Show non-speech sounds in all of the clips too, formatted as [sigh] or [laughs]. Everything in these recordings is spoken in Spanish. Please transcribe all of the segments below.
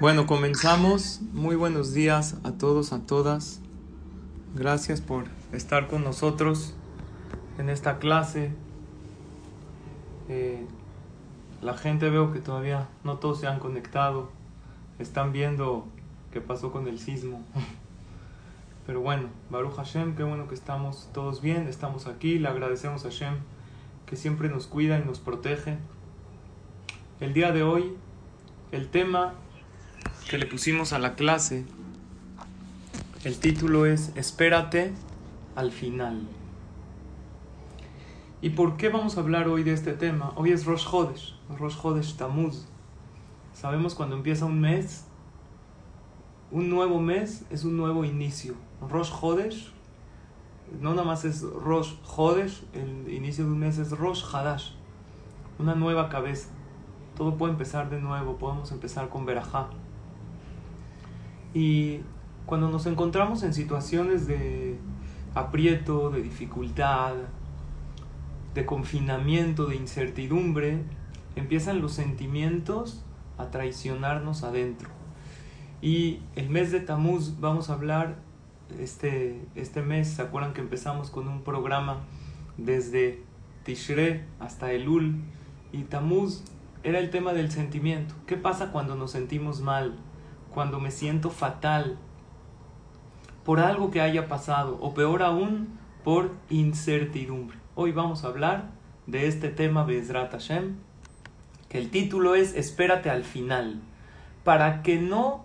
Bueno, comenzamos. Muy buenos días a todos, a todas. Gracias por estar con nosotros en esta clase. Eh, la gente veo que todavía no todos se han conectado. Están viendo qué pasó con el sismo. [laughs] Pero bueno, Baruch Hashem, qué bueno que estamos todos bien, estamos aquí. Le agradecemos a Hashem que siempre nos cuida y nos protege. El día de hoy, el tema que le pusimos a la clase, el título es Espérate al final. ¿Y por qué vamos a hablar hoy de este tema? Hoy es Rosh Hodesh, Rosh Hodesh Tamuz. Sabemos cuando empieza un mes, un nuevo mes es un nuevo inicio. Rosh Hodesh no nada más es Rosh Hodesh, el inicio de un mes es Rosh Hadash, una nueva cabeza. Todo puede empezar de nuevo, podemos empezar con Berajá. Y cuando nos encontramos en situaciones de aprieto, de dificultad, de confinamiento, de incertidumbre, empiezan los sentimientos a traicionarnos adentro. Y el mes de Tamuz vamos a hablar, este, este mes, ¿se acuerdan que empezamos con un programa desde Tishre hasta Elul? Y Tamuz era el tema del sentimiento. ¿Qué pasa cuando nos sentimos mal? Cuando me siento fatal por algo que haya pasado o peor aún por incertidumbre. Hoy vamos a hablar de este tema Bezrat Hashem, que el título es Espérate al final, para que no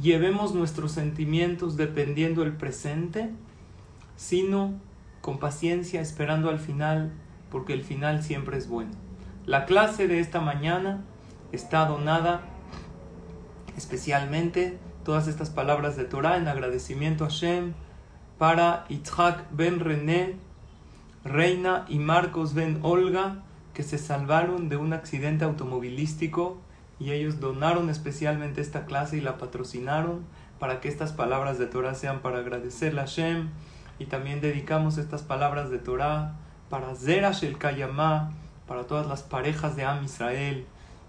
llevemos nuestros sentimientos dependiendo el presente, sino con paciencia esperando al final, porque el final siempre es bueno. La clase de esta mañana está donada especialmente todas estas palabras de Torah en agradecimiento a Shem para Itzhak ben René, Reina y Marcos ben Olga, que se salvaron de un accidente automovilístico y ellos donaron especialmente esta clase y la patrocinaron para que estas palabras de Torah sean para agradecerle a Shem y también dedicamos estas palabras de Torah para Zerash el Kayamá, para todas las parejas de Am Israel,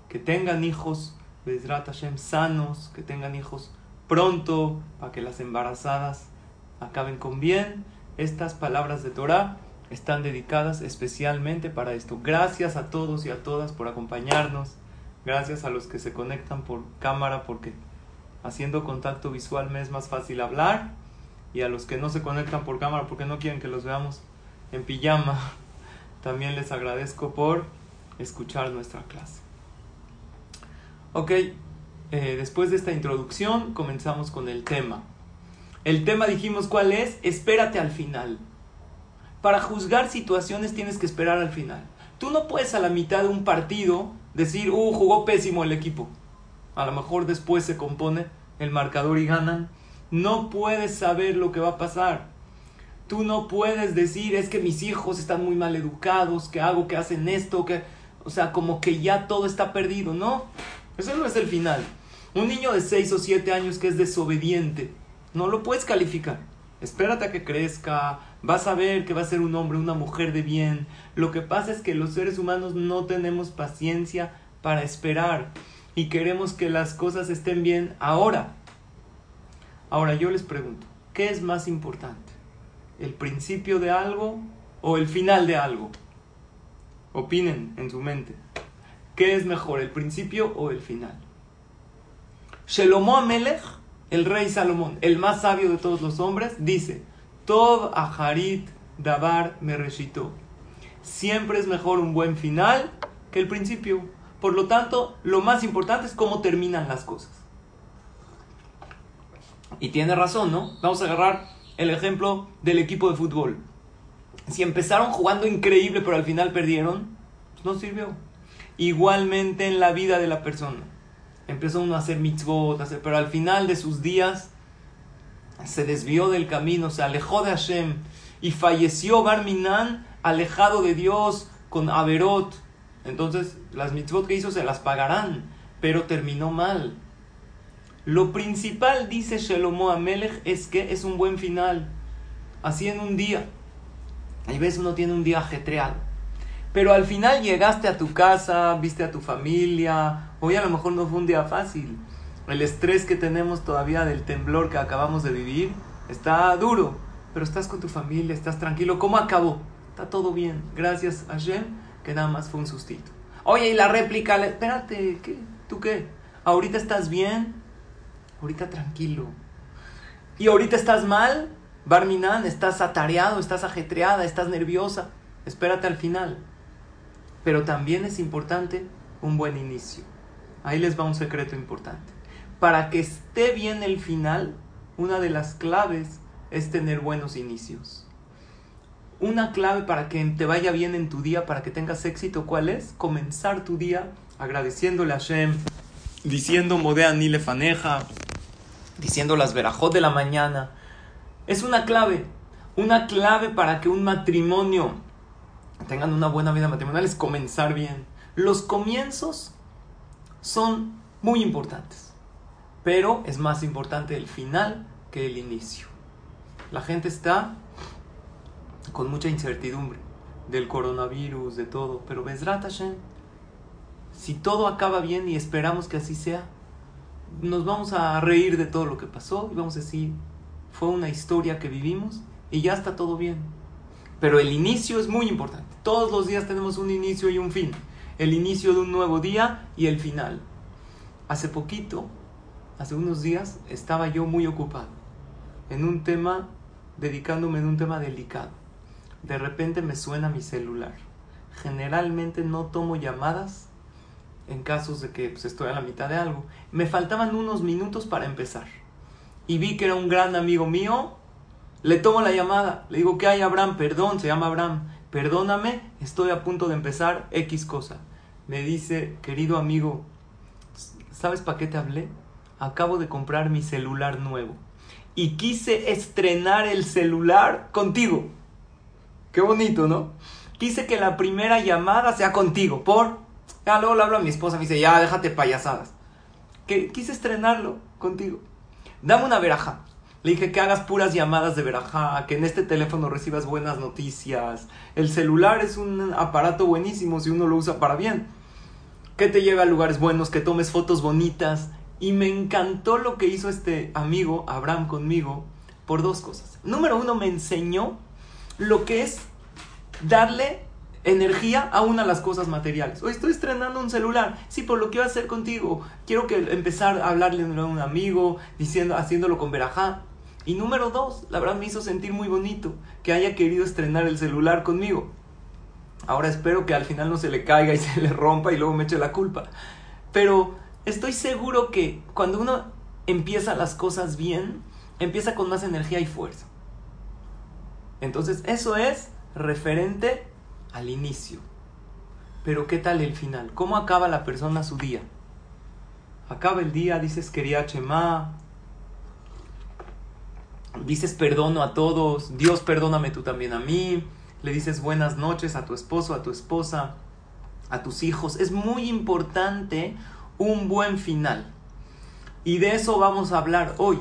que tengan hijos Bezrat Hashem, sanos, que tengan hijos pronto, para que las embarazadas acaben con bien. Estas palabras de Torah están dedicadas especialmente para esto. Gracias a todos y a todas por acompañarnos. Gracias a los que se conectan por cámara porque haciendo contacto visual me es más fácil hablar. Y a los que no se conectan por cámara porque no quieren que los veamos en pijama, [laughs] también les agradezco por escuchar nuestra clase. Ok, eh, después de esta introducción comenzamos con el tema. El tema dijimos cuál es, espérate al final. Para juzgar situaciones tienes que esperar al final. Tú no puedes a la mitad de un partido decir, uh, jugó pésimo el equipo. A lo mejor después se compone el marcador y ganan. No puedes saber lo que va a pasar. Tú no puedes decir, es que mis hijos están muy mal educados, que hago, que hacen esto, que... O sea, como que ya todo está perdido. No, eso no es el final. Un niño de 6 o 7 años que es desobediente, no lo puedes calificar. Espérate a que crezca, vas a ver que va a ser un hombre, una mujer de bien. Lo que pasa es que los seres humanos no tenemos paciencia para esperar y queremos que las cosas estén bien ahora. Ahora yo les pregunto, ¿qué es más importante? ¿El principio de algo o el final de algo? Opinen en su mente. ¿Qué es mejor, el principio o el final? Shelomo Amelech, el rey Salomón, el más sabio de todos los hombres, dice: Tov Aharit Dabar Mereshito. Siempre es mejor un buen final que el principio. Por lo tanto, lo más importante es cómo terminan las cosas. Y tiene razón, ¿no? Vamos a agarrar el ejemplo del equipo de fútbol. Si empezaron jugando increíble pero al final perdieron, pues no sirvió igualmente en la vida de la persona. empezó uno a hacer mitzvot, pero al final de sus días se desvió del camino, se alejó de Hashem y falleció Barminan alejado de Dios con Averot. Entonces las mitzvot que hizo se las pagarán, pero terminó mal. Lo principal, dice Shelomo Amelech, es que es un buen final. Así en un día. Hay veces uno tiene un día ajetreado. Pero al final llegaste a tu casa, viste a tu familia. Hoy a lo mejor no fue un día fácil. El estrés que tenemos todavía del temblor que acabamos de vivir está duro. Pero estás con tu familia, estás tranquilo. ¿Cómo acabó? Está todo bien. Gracias a Shem, que nada más fue un sustito. Oye, y la réplica, espérate, ¿qué? ¿Tú qué? ¿Ahorita estás bien? ahorita tranquilo. Y ahorita estás mal, Barminan, estás atareado, estás ajetreada, estás nerviosa. Espérate al final. Pero también es importante un buen inicio. Ahí les va un secreto importante. Para que esté bien el final, una de las claves es tener buenos inicios. Una clave para que te vaya bien en tu día, para que tengas éxito, ¿cuál es? Comenzar tu día agradeciéndole a Shem, diciendo Modea ni faneja, diciendo las verajot de la mañana. Es una clave, una clave para que un matrimonio tengan una buena vida matrimonial es comenzar bien. Los comienzos son muy importantes, pero es más importante el final que el inicio. La gente está con mucha incertidumbre del coronavirus, de todo, pero Hashem, si todo acaba bien y esperamos que así sea, nos vamos a reír de todo lo que pasó y vamos a decir, fue una historia que vivimos y ya está todo bien. Pero el inicio es muy importante. Todos los días tenemos un inicio y un fin. El inicio de un nuevo día y el final. Hace poquito, hace unos días, estaba yo muy ocupado en un tema, dedicándome en un tema delicado. De repente me suena mi celular. Generalmente no tomo llamadas en casos de que pues, estoy a la mitad de algo. Me faltaban unos minutos para empezar. Y vi que era un gran amigo mío. Le tomo la llamada. Le digo, ¿qué hay, Abraham? Perdón, se llama Abraham. Perdóname, estoy a punto de empezar X cosa. Me dice, querido amigo, ¿sabes para qué te hablé? Acabo de comprar mi celular nuevo. Y quise estrenar el celular contigo. Qué bonito, ¿no? Quise que la primera llamada sea contigo. ¿Por? Ya luego le hablo a mi esposa, me dice, ya déjate payasadas. Que quise estrenarlo contigo. Dame una veraja. Le dije que hagas puras llamadas de veraja, que en este teléfono recibas buenas noticias. El celular es un aparato buenísimo si uno lo usa para bien. Que te lleve a lugares buenos, que tomes fotos bonitas. Y me encantó lo que hizo este amigo, Abraham, conmigo, por dos cosas. Número uno, me enseñó lo que es darle energía a una de las cosas materiales. Hoy estoy estrenando un celular. Sí, por lo que iba a hacer contigo. Quiero que empezar a hablarle a un amigo, diciendo, haciéndolo con verajá. Y número dos, la verdad me hizo sentir muy bonito que haya querido estrenar el celular conmigo. Ahora espero que al final no se le caiga y [laughs] se le rompa y luego me eche la culpa. Pero estoy seguro que cuando uno empieza las cosas bien, empieza con más energía y fuerza. Entonces eso es referente al inicio. Pero ¿qué tal el final? ¿Cómo acaba la persona su día? Acaba el día, dices quería Chema, dices perdono a todos, Dios perdóname tú también a mí, le dices buenas noches a tu esposo, a tu esposa, a tus hijos. Es muy importante un buen final. Y de eso vamos a hablar hoy.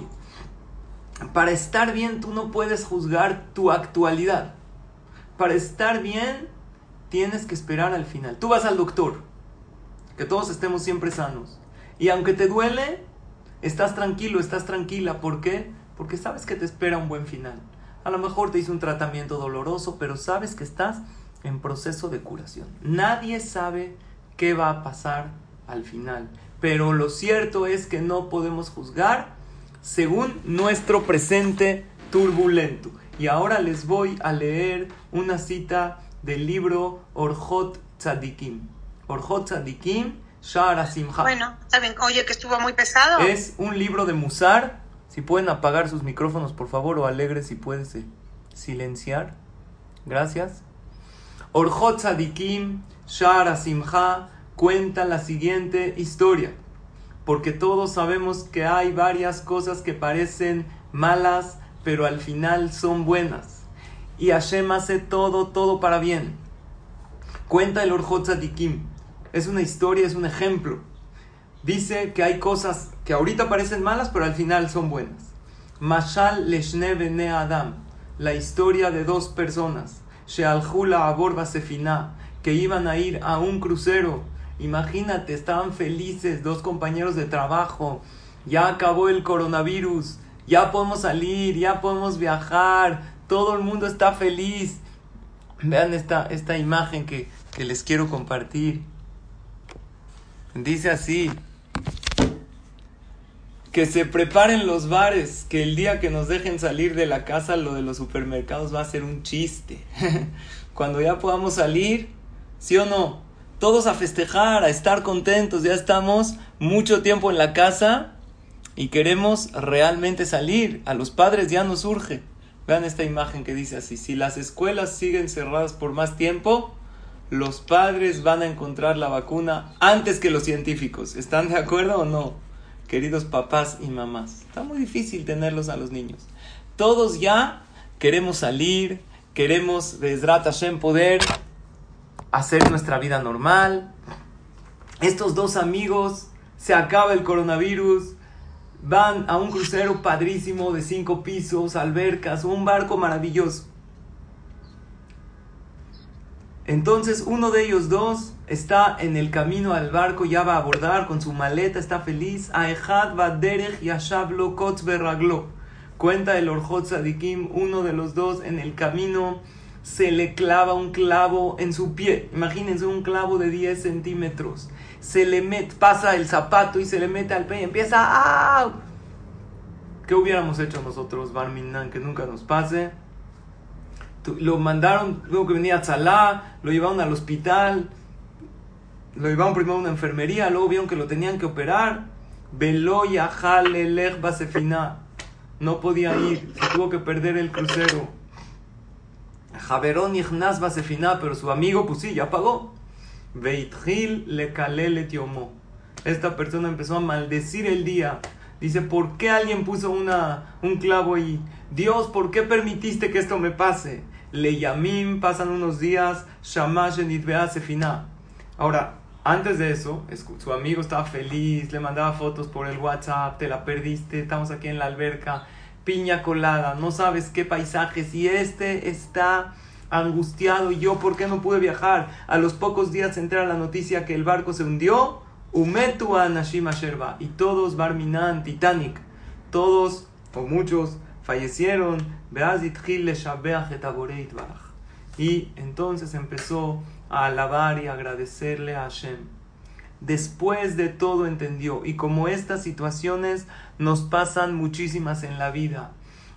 Para estar bien tú no puedes juzgar tu actualidad. Para estar bien tienes que esperar al final. Tú vas al doctor, que todos estemos siempre sanos. Y aunque te duele, estás tranquilo, estás tranquila. ¿Por qué? Porque sabes que te espera un buen final. A lo mejor te hizo un tratamiento doloroso, pero sabes que estás en proceso de curación. Nadie sabe qué va a pasar al final. Pero lo cierto es que no podemos juzgar según nuestro presente turbulento. Y ahora les voy a leer una cita del libro Orjot Tzadikim. Orjot Tzadikim, Shara Simcha. Bueno, está bien. Oye, que estuvo muy pesado. Es un libro de Musar. Si pueden apagar sus micrófonos, por favor, o alegre si puedes silenciar. Gracias. Orjot Tzadikim, Shara Simcha, cuenta la siguiente historia. porque todos sabemos que hay varias cosas que parecen malas, pero al final son buenas. Y Hashem hace todo, todo para bien. Cuenta el Orjot Tzadikim. Es una historia, es un ejemplo. Dice que hay cosas que ahorita parecen malas, pero al final son buenas. Mashal Leshne Bene Adam. La historia de dos personas. Shealhula Abor Basefina. Que iban a ir a un crucero Imagínate, estaban felices, dos compañeros de trabajo. Ya acabó el coronavirus, ya podemos salir, ya podemos viajar, todo el mundo está feliz. Vean esta, esta imagen que, que les quiero compartir. Dice así, que se preparen los bares, que el día que nos dejen salir de la casa lo de los supermercados va a ser un chiste. [laughs] Cuando ya podamos salir, ¿sí o no? todos a festejar, a estar contentos, ya estamos mucho tiempo en la casa y queremos realmente salir. A los padres ya nos urge. Vean esta imagen que dice así, si las escuelas siguen cerradas por más tiempo, los padres van a encontrar la vacuna antes que los científicos. ¿Están de acuerdo o no? Queridos papás y mamás, está muy difícil tenerlos a los niños. Todos ya queremos salir, queremos, Besrat Hashem, poder hacer nuestra vida normal. Estos dos amigos, se acaba el coronavirus, van a un crucero padrísimo de cinco pisos, albercas, un barco maravilloso. Entonces uno de ellos dos está en el camino al barco, ya va a abordar con su maleta, está feliz. Cuenta el Orjot Sadikim, uno de los dos en el camino se le clava un clavo en su pie. Imagínense un clavo de 10 centímetros. Se le mete, pasa el zapato y se le mete al pie empieza a... ¿Qué hubiéramos hecho nosotros, Barminan, que nunca nos pase? Lo mandaron, luego que venía a Tzalá, lo llevaron al hospital, lo llevaron primero a una enfermería, luego vieron que lo tenían que operar. Veloya Jalelech Basefina. No podía ir, se tuvo que perder el crucero. Javerón Ignaz Basefina, pero su amigo, pues sí, ya pagó. Veitgil le le Esta persona empezó a maldecir el día. Dice, ¿por qué alguien puso una, un clavo ahí? Dios, ¿por qué permitiste que esto me pase? Le pasan unos días, shamash sefina. Ahora, antes de eso, su amigo estaba feliz, le mandaba fotos por el WhatsApp, te la perdiste, estamos aquí en la alberca piña colada, no sabes qué paisaje, si este está angustiado y yo por qué no pude viajar. A los pocos días se entera la noticia que el barco se hundió, Umetua Nashima Sherba, y todos Barminan, Titanic, todos o muchos fallecieron, y entonces empezó a alabar y agradecerle a Hashem después de todo entendió. Y como estas situaciones nos pasan muchísimas en la vida,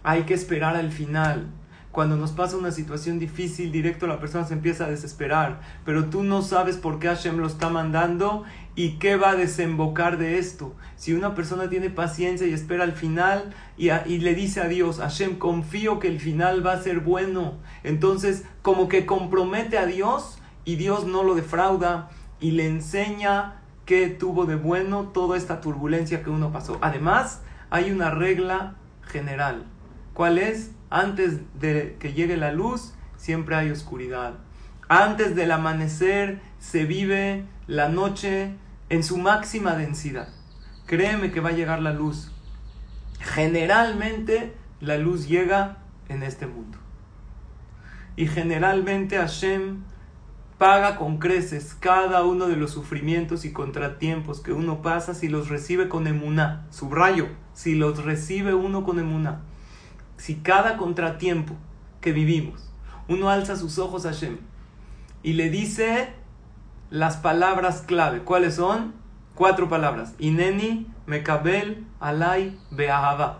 hay que esperar al final. Cuando nos pasa una situación difícil, directo la persona se empieza a desesperar, pero tú no sabes por qué Hashem lo está mandando y qué va a desembocar de esto. Si una persona tiene paciencia y espera al final y, y le dice a Dios, Hashem, confío que el final va a ser bueno, entonces como que compromete a Dios y Dios no lo defrauda y le enseña qué tuvo de bueno toda esta turbulencia que uno pasó. Además, hay una regla general. ¿Cuál es? Antes de que llegue la luz, siempre hay oscuridad. Antes del amanecer se vive la noche en su máxima densidad. Créeme que va a llegar la luz. Generalmente la luz llega en este mundo. Y generalmente Hashem paga con creces cada uno de los sufrimientos y contratiempos que uno pasa si los recibe con emuná. Subrayo, si los recibe uno con emuná. Si cada contratiempo que vivimos, uno alza sus ojos a Hashem y le dice las palabras clave. ¿Cuáles son? Cuatro palabras. Ineni, Mekabel, Alay, Beahava.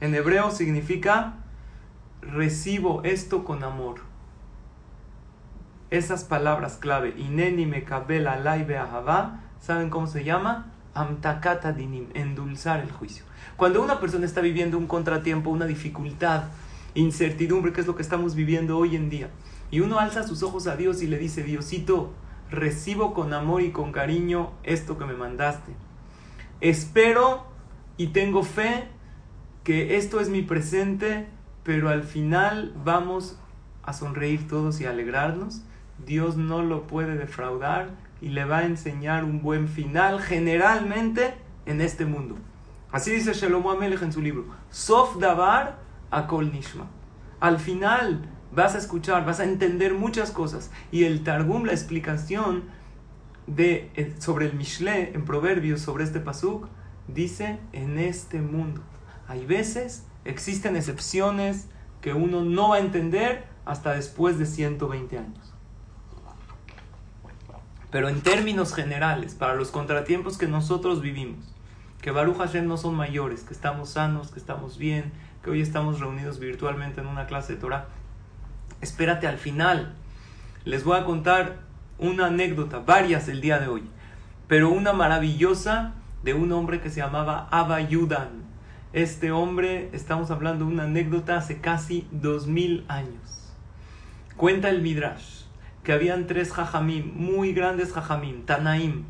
En hebreo significa recibo esto con amor esas palabras clave, Ineni Mekabel Alay ¿saben cómo se llama? Amtakata dinim, endulzar el juicio. Cuando una persona está viviendo un contratiempo, una dificultad, incertidumbre, que es lo que estamos viviendo hoy en día, y uno alza sus ojos a Dios y le dice, Diosito, recibo con amor y con cariño esto que me mandaste. espero y tengo fe que esto es mi presente, pero al final vamos a sonreír todos y alegrarnos. Dios no lo puede defraudar y le va a enseñar un buen final generalmente en este mundo. Así dice Shalom Amelech en su libro. Sof Davar Akol Nishma. Al final vas a escuchar, vas a entender muchas cosas. Y el Targum, la explicación de, eh, sobre el Mishle en Proverbios, sobre este pasuk, dice en este mundo. Hay veces, existen excepciones que uno no va a entender hasta después de 120 años. Pero en términos generales, para los contratiempos que nosotros vivimos, que Baruch Hashem no son mayores, que estamos sanos, que estamos bien, que hoy estamos reunidos virtualmente en una clase de Torah, espérate al final. Les voy a contar una anécdota, varias el día de hoy, pero una maravillosa de un hombre que se llamaba Abba Yudan. Este hombre, estamos hablando de una anécdota hace casi dos mil años. Cuenta el Midrash que habían tres jajamim, muy grandes jajamim, Tanaim.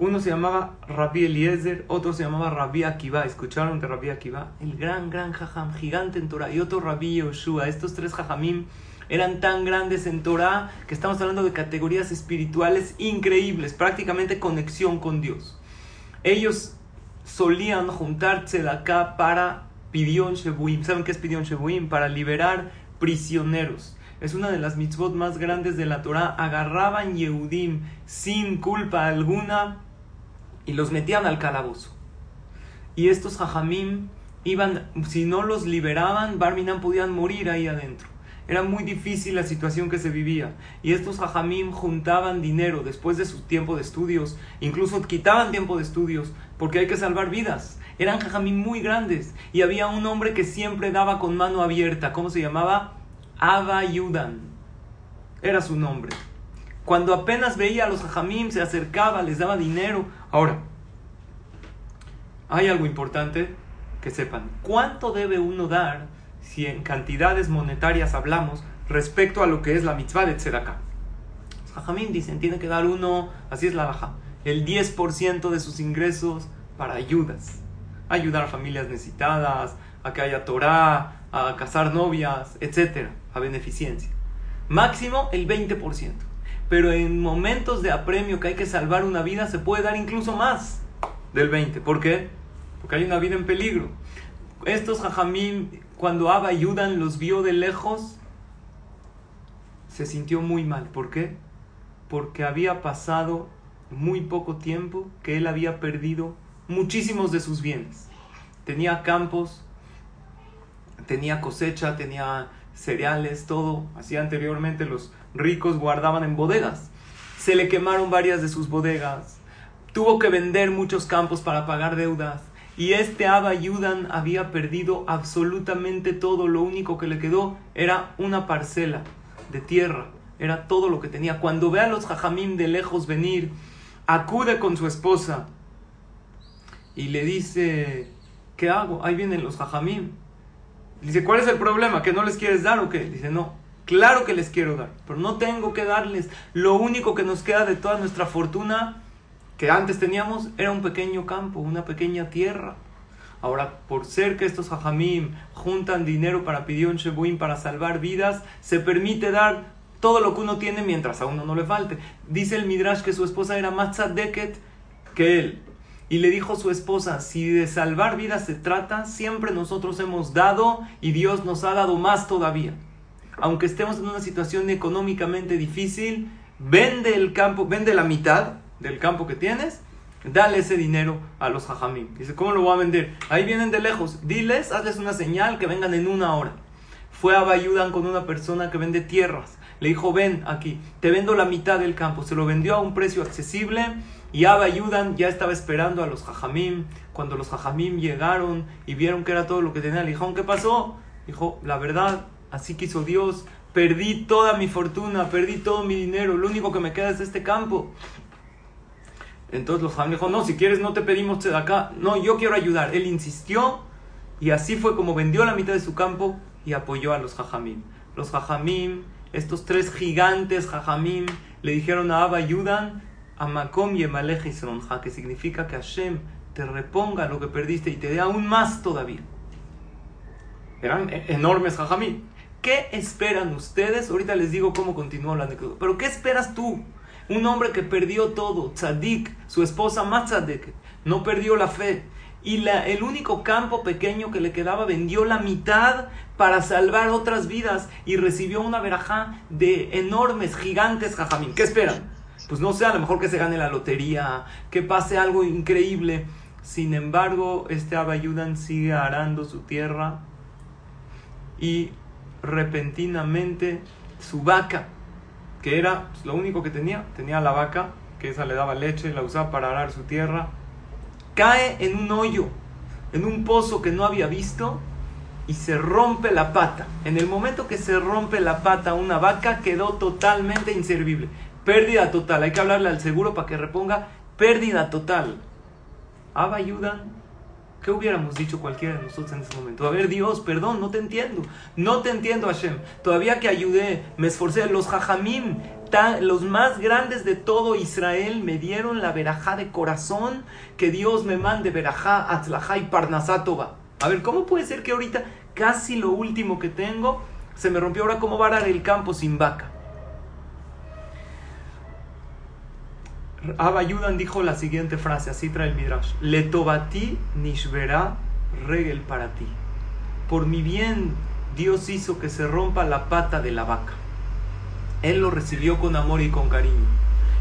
Uno se llamaba Rabbi Eliezer, otro se llamaba Rabbi Akiva. ¿Escucharon de Rabbi Akiva? El gran, gran jajam, gigante en Torah. Y otro Rabbi Yoshua. Estos tres jajamim eran tan grandes en Torah que estamos hablando de categorías espirituales increíbles, prácticamente conexión con Dios. Ellos solían juntarse de acá para Pidión Shebuim. ¿Saben qué es Pidión Shebuim? Para liberar prisioneros es una de las mitzvot más grandes de la Torah. Agarraban Yehudim sin culpa alguna y los metían al calabozo. Y estos jajamim iban, si no los liberaban, Barminan podían morir ahí adentro. Era muy difícil la situación que se vivía. Y estos jajamim juntaban dinero después de su tiempo de estudios, incluso quitaban tiempo de estudios, porque hay que salvar vidas. Eran jajamim muy grandes. Y había un hombre que siempre daba con mano abierta. ¿Cómo se llamaba? Abba Yudan. Era su nombre. Cuando apenas veía a los hajamim, se acercaba, les daba dinero. Ahora, hay algo importante que sepan. ¿Cuánto debe uno dar si en cantidades monetarias hablamos respecto a lo que es la mitzvah de tzedakah? Los hajamim dicen, tiene que dar uno, así es la baja, el 10% de sus ingresos para ayudas. Ayudar a familias necesitadas, a que haya Torah, a casar novias, etcétera, a beneficencia. Máximo el 20%. Pero en momentos de apremio que hay que salvar una vida se puede dar incluso más del 20%. ¿Por qué? Porque hay una vida en peligro. Estos jajamim, cuando Abba ayudan, los vio de lejos, se sintió muy mal. ¿Por qué? Porque había pasado muy poco tiempo que él había perdido muchísimos de sus bienes. Tenía campos, tenía cosecha, tenía cereales, todo. Así anteriormente los ricos guardaban en bodegas. Se le quemaron varias de sus bodegas. Tuvo que vender muchos campos para pagar deudas. Y este Abba Yudan había perdido absolutamente todo. Lo único que le quedó era una parcela de tierra. Era todo lo que tenía. Cuando ve a los jajamim de lejos venir, acude con su esposa y le dice, ¿qué hago? Ahí vienen los jajamim. Dice, ¿cuál es el problema? ¿Que no les quieres dar o qué? Dice, no, claro que les quiero dar, pero no tengo que darles. Lo único que nos queda de toda nuestra fortuna que antes teníamos era un pequeño campo, una pequeña tierra. Ahora, por ser que estos hajamim juntan dinero para pedir un shebuim para salvar vidas, se permite dar todo lo que uno tiene mientras a uno no le falte. Dice el Midrash que su esposa era más tzadeket que él y le dijo su esposa, si de salvar vidas se trata, siempre nosotros hemos dado y Dios nos ha dado más todavía. Aunque estemos en una situación económicamente difícil, vende el campo, vende la mitad del campo que tienes, dale ese dinero a los jajamim. Dice, ¿cómo lo voy a vender? Ahí vienen de lejos, diles, hazles una señal que vengan en una hora. Fue a Bayudan con una persona que vende tierras. Le dijo, ven aquí, te vendo la mitad del campo. Se lo vendió a un precio accesible y Abba Yudan ya estaba esperando a los Jajamim. Cuando los Jajamim llegaron y vieron que era todo lo que tenía, le dijeron, ¿qué pasó? Dijo, la verdad, así quiso Dios. Perdí toda mi fortuna, perdí todo mi dinero. Lo único que me queda es este campo. Entonces los Jajamim dijo, no, si quieres no te pedimos de acá. No, yo quiero ayudar. Él insistió y así fue como vendió la mitad de su campo y apoyó a los Jajamim. Los Jajamim, estos tres gigantes Jajamim, le dijeron a Abba Yudan, Amakom Yemalech Isronja, que significa que Hashem te reponga lo que perdiste y te dé aún más todavía. Eran e- enormes jajamí. ¿Qué esperan ustedes? Ahorita les digo cómo continuó la anécdota. Pero ¿qué esperas tú? Un hombre que perdió todo, tzadik, su esposa más no perdió la fe. Y la, el único campo pequeño que le quedaba vendió la mitad para salvar otras vidas y recibió una verajá de enormes, gigantes jajamín. ¿Qué esperan? Pues no sé, a lo mejor que se gane la lotería, que pase algo increíble. Sin embargo, este Abayudan sigue arando su tierra y repentinamente su vaca, que era pues, lo único que tenía, tenía la vaca, que esa le daba leche, la usaba para arar su tierra, cae en un hoyo, en un pozo que no había visto y se rompe la pata. En el momento que se rompe la pata una vaca quedó totalmente inservible. Pérdida total. Hay que hablarle al seguro para que reponga pérdida total. Abba ayudan ¿Qué hubiéramos dicho cualquiera de nosotros en ese momento? A ver, Dios, perdón, no te entiendo. No te entiendo, Hashem. Todavía que ayudé, me esforcé. Los jajamim, los más grandes de todo Israel, me dieron la verajá de corazón que Dios me mande verajá, atzlajá y parnasátova. A ver, ¿cómo puede ser que ahorita casi lo último que tengo se me rompió? Ahora, ¿cómo va a dar el campo sin vaca? Abba dijo la siguiente frase, así trae el Midrash. Letobati nishvera regel para ti. Por mi bien, Dios hizo que se rompa la pata de la vaca. Él lo recibió con amor y con cariño.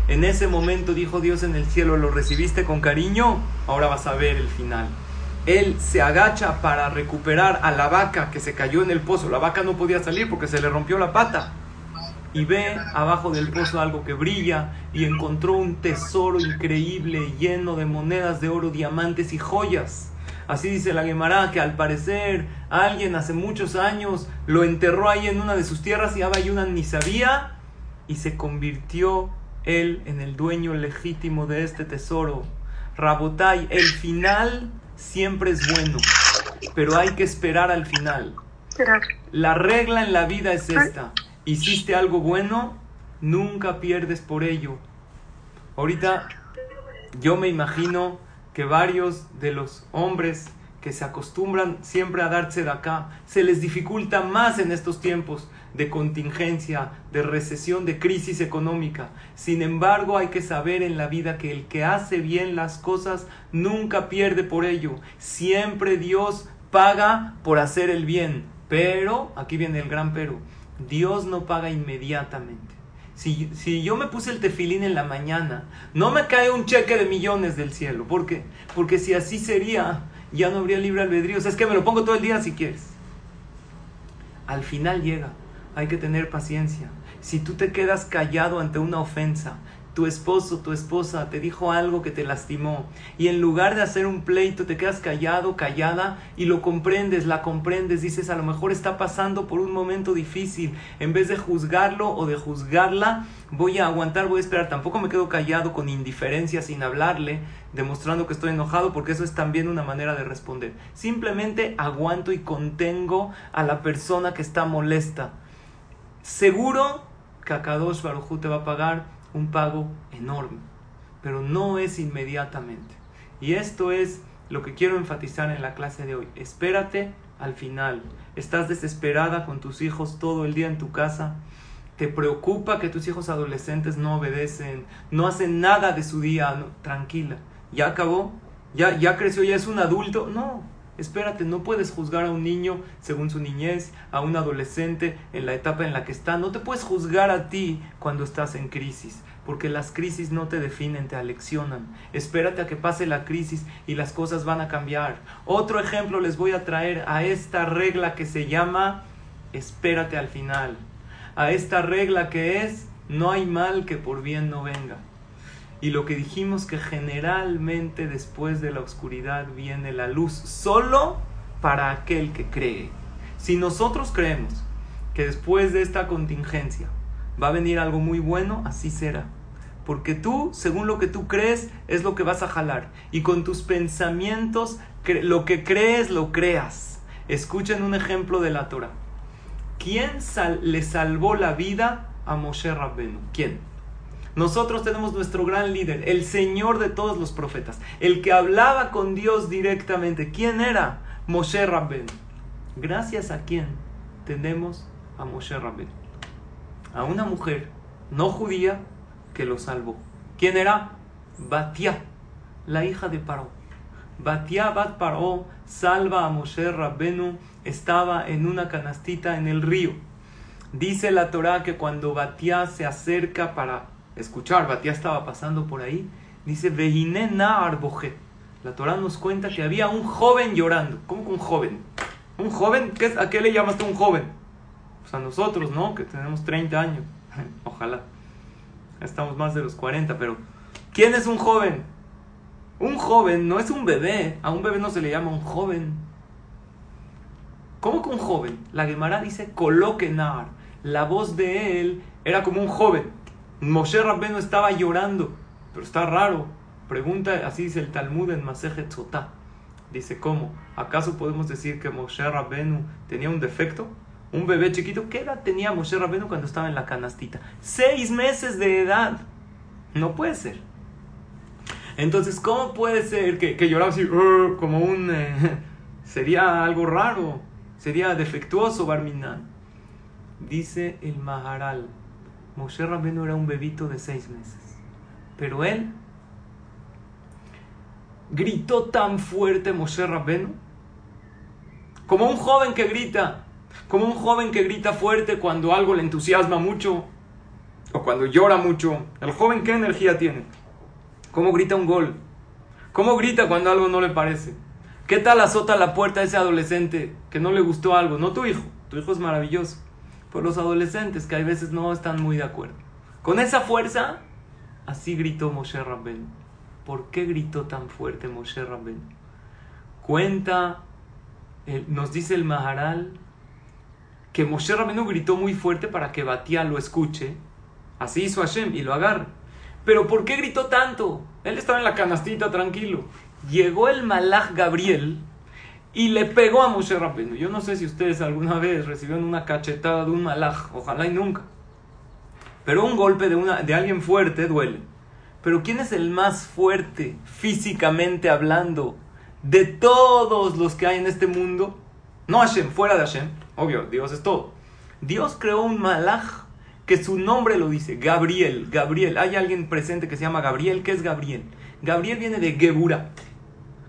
En ese momento dijo Dios en el cielo, ¿lo recibiste con cariño? Ahora vas a ver el final. Él se agacha para recuperar a la vaca que se cayó en el pozo. La vaca no podía salir porque se le rompió la pata y ve abajo del pozo algo que brilla y encontró un tesoro increíble lleno de monedas de oro, diamantes y joyas. Así dice la Gemara que al parecer alguien hace muchos años lo enterró ahí en una de sus tierras y Abayunan ni sabía y se convirtió él en el dueño legítimo de este tesoro. Rabotai, el final siempre es bueno, pero hay que esperar al final. La regla en la vida es esta hiciste algo bueno, nunca pierdes por ello. Ahorita yo me imagino que varios de los hombres que se acostumbran siempre a darse de acá, se les dificulta más en estos tiempos de contingencia, de recesión, de crisis económica. Sin embargo, hay que saber en la vida que el que hace bien las cosas nunca pierde por ello. Siempre Dios paga por hacer el bien. Pero, aquí viene el gran pero, Dios no paga inmediatamente. Si, si, yo me puse el tefilín en la mañana, no me cae un cheque de millones del cielo. ¿Por qué? Porque si así sería, ya no habría libre albedrío. O sea, es que me lo pongo todo el día si quieres. Al final llega. Hay que tener paciencia. Si tú te quedas callado ante una ofensa, tu esposo, tu esposa te dijo algo que te lastimó y en lugar de hacer un pleito te quedas callado, callada y lo comprendes, la comprendes, dices a lo mejor está pasando por un momento difícil, en vez de juzgarlo o de juzgarla, voy a aguantar, voy a esperar, tampoco me quedo callado con indiferencia sin hablarle, demostrando que estoy enojado porque eso es también una manera de responder. Simplemente aguanto y contengo a la persona que está molesta. Seguro que Akadosh Baruj te va a pagar un pago enorme, pero no es inmediatamente. Y esto es lo que quiero enfatizar en la clase de hoy. Espérate al final. Estás desesperada con tus hijos todo el día en tu casa. Te preocupa que tus hijos adolescentes no obedecen, no hacen nada de su día. tranquila. ¿Ya acabó? ¿Ya, ¿Ya creció? ¿Ya es un adulto? No. Espérate, no puedes juzgar a un niño según su niñez, a un adolescente en la etapa en la que está. No te puedes juzgar a ti cuando estás en crisis, porque las crisis no te definen, te aleccionan. Espérate a que pase la crisis y las cosas van a cambiar. Otro ejemplo les voy a traer a esta regla que se llama espérate al final. A esta regla que es no hay mal que por bien no venga. Y lo que dijimos que generalmente después de la oscuridad viene la luz, solo para aquel que cree. Si nosotros creemos que después de esta contingencia va a venir algo muy bueno, así será. Porque tú, según lo que tú crees, es lo que vas a jalar. Y con tus pensamientos, lo que crees, lo creas. Escuchen un ejemplo de la Torah. ¿Quién le salvó la vida a Moshe Rabbenu? ¿Quién? Nosotros tenemos nuestro gran líder, el Señor de todos los profetas, el que hablaba con Dios directamente. ¿Quién era? Moshe Rabben. Gracias a quién tenemos a Moshe Rabben. A una mujer no judía que lo salvó. ¿Quién era? Batia, la hija de Paró. Batia Bat Paró salva a Moshe Rabbenu, estaba en una canastita en el río. Dice la Torah que cuando Batia se acerca para escuchar, Batia estaba pasando por ahí, dice Vehine Naar La Torah nos cuenta que había un joven llorando. ¿Cómo que un joven? ¿Un joven? ¿Qué, ¿A qué le llamas tú un joven? Pues a nosotros, ¿no? Que tenemos 30 años. [laughs] Ojalá. Estamos más de los 40, pero ¿quién es un joven? Un joven no es un bebé. A un bebé no se le llama un joven. ¿Cómo que un joven? La Gemara dice coloquenar. La voz de él era como un joven. Moshe Rabbenu estaba llorando. Pero está raro. Pregunta, así dice el Talmud en Masejet Tzotá. Dice, ¿cómo? ¿Acaso podemos decir que Moshe Rabbenu tenía un defecto? Un bebé chiquito. ¿Qué edad tenía Moshe Rabbenu cuando estaba en la canastita? Seis meses de edad. No puede ser. Entonces, ¿cómo puede ser que, que lloraba así como un... Eh, [laughs] sería algo raro, sería defectuoso Barminan? Dice el Maharal, Moshe Rabbeinu era un bebito de seis meses, pero él gritó tan fuerte Moshe como un joven que grita, como un joven que grita fuerte cuando algo le entusiasma mucho o cuando llora mucho. ¿El joven qué energía tiene? ¿Cómo grita un gol? ¿Cómo grita cuando algo no le parece? ¿Qué tal azota la puerta a ese adolescente que no le gustó algo? No tu hijo, tu hijo es maravilloso. Los adolescentes que a veces no están muy de acuerdo. Con esa fuerza, así gritó Moshe Rabben. ¿Por qué gritó tan fuerte Moshe Rabben? Cuenta, nos dice el Maharal, que Moshe Rabbeinu gritó muy fuerte para que Batía lo escuche. Así hizo Hashem y lo agarre. Pero ¿por qué gritó tanto? Él estaba en la canastita tranquilo. Llegó el malach Gabriel y le pegó a Moshe Rabbeinu. Yo no sé si ustedes alguna vez recibieron una cachetada de un malach, ojalá y nunca. Pero un golpe de, una, de alguien fuerte duele. Pero ¿quién es el más fuerte físicamente hablando de todos los que hay en este mundo? No Hashem, fuera de Hashem. Obvio, Dios es todo. Dios creó un malach que su nombre lo dice, Gabriel, Gabriel. Hay alguien presente que se llama Gabriel, ¿qué es Gabriel? Gabriel viene de Gebura.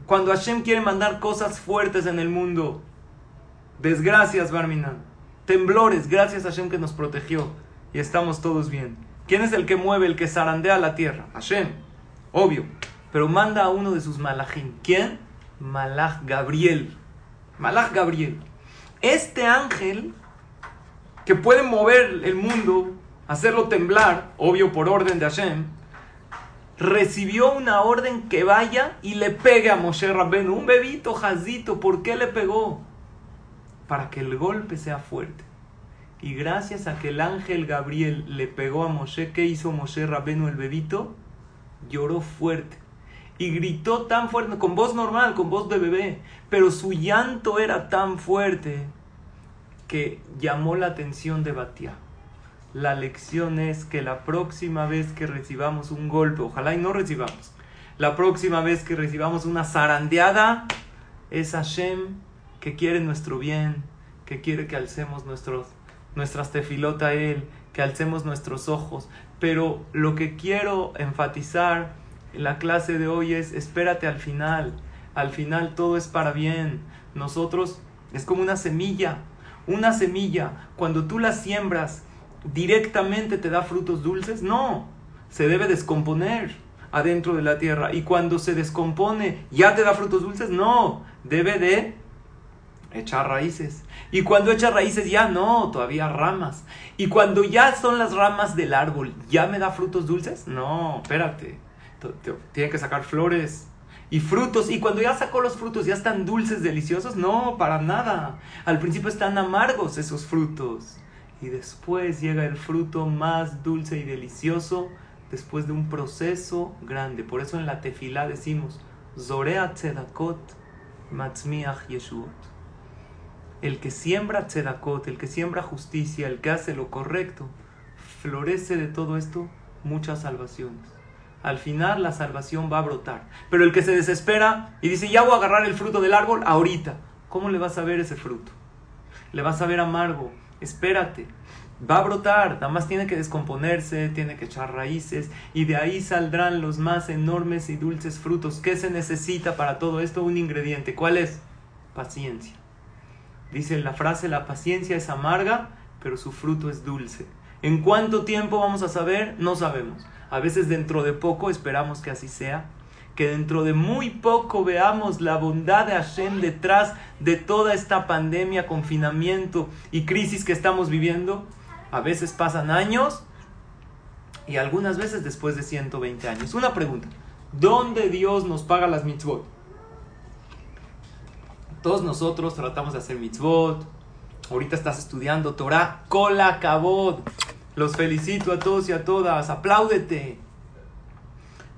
Cuando Hashem quiere mandar cosas fuertes en el mundo, desgracias, Barminan, temblores, gracias a Hashem que nos protegió y estamos todos bien. ¿Quién es el que mueve, el que zarandea la tierra? Hashem, obvio. Pero manda a uno de sus malachim. ¿Quién? Malach Gabriel. Malach Gabriel. Este ángel que puede mover el mundo, hacerlo temblar, obvio por orden de Hashem, recibió una orden que vaya y le pegue a Moshe Rabbenu, un bebito, jazito, ¿por qué le pegó? Para que el golpe sea fuerte. Y gracias a que el ángel Gabriel le pegó a Moshe, ¿qué hizo Moshe Rabbenu el bebito? Lloró fuerte. Y gritó tan fuerte, con voz normal, con voz de bebé. Pero su llanto era tan fuerte que llamó la atención de Batia. La lección es que la próxima vez que recibamos un golpe, ojalá y no recibamos, la próxima vez que recibamos una zarandeada, es Hashem que quiere nuestro bien, que quiere que alcemos nuestros, nuestras tefilot a Él, que alcemos nuestros ojos. Pero lo que quiero enfatizar en la clase de hoy es, espérate al final, al final todo es para bien. Nosotros es como una semilla, una semilla, cuando tú la siembras, directamente te da frutos dulces? No, se debe descomponer adentro de la tierra. Y cuando se descompone, ¿ya te da frutos dulces? No, debe de echar raíces. Y cuando echa raíces, ya no, todavía ramas. Y cuando ya son las ramas del árbol, ¿ya me da frutos dulces? No, espérate. Tiene que sacar flores, y frutos. Y cuando ya sacó los frutos, ¿ya están dulces, deliciosos? No, para nada. Al principio están amargos esos frutos. Y después llega el fruto más dulce y delicioso después de un proceso grande. Por eso en la tefilá decimos, Zorea tzedakot matzmiach yeshuot. El que siembra tzedakot, el que siembra justicia, el que hace lo correcto, florece de todo esto muchas salvaciones. Al final la salvación va a brotar. Pero el que se desespera y dice, ya voy a agarrar el fruto del árbol ahorita, ¿cómo le vas a ver ese fruto? Le vas a ver amargo. Espérate. Va a brotar, nada más tiene que descomponerse, tiene que echar raíces y de ahí saldrán los más enormes y dulces frutos. ¿Qué se necesita para todo esto? Un ingrediente. ¿Cuál es? Paciencia. Dice la frase, la paciencia es amarga, pero su fruto es dulce. ¿En cuánto tiempo vamos a saber? No sabemos. A veces dentro de poco esperamos que así sea. Que dentro de muy poco veamos la bondad de Hashem detrás de toda esta pandemia, confinamiento y crisis que estamos viviendo. A veces pasan años y algunas veces después de 120 años. Una pregunta. ¿Dónde Dios nos paga las mitzvot? Todos nosotros tratamos de hacer mitzvot. Ahorita estás estudiando Torah. Cola cabot. Los felicito a todos y a todas. Apláudete.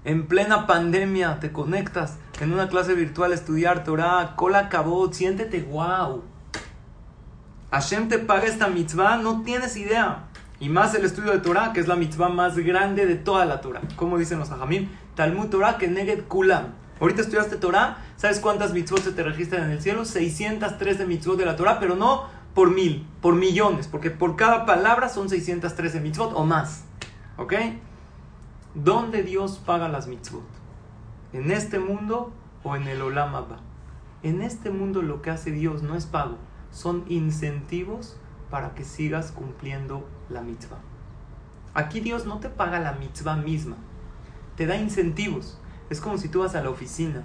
En plena pandemia te conectas en una clase virtual a estudiar Torah. Cola cabot. Siéntete wow. Hashem te paga esta mitzvah. No tienes idea. Y más el estudio de Torah, que es la mitzvah más grande de toda la Torah. Como dicen los hajamim, Talmud Torah que neged kulam. Ahorita estudiaste Torah, ¿sabes cuántas mitzvot se te registran en el cielo? 613 mitzvot de la Torah, pero no por mil, por millones, porque por cada palabra son 613 mitzvot o más. ¿Ok? ¿Dónde Dios paga las mitzvot? ¿En este mundo o en el Olam Abba? En este mundo lo que hace Dios no es pago, son incentivos para que sigas cumpliendo la mitzvah. Aquí Dios no te paga la mitzvah misma, te da incentivos. Es como si tú vas a la oficina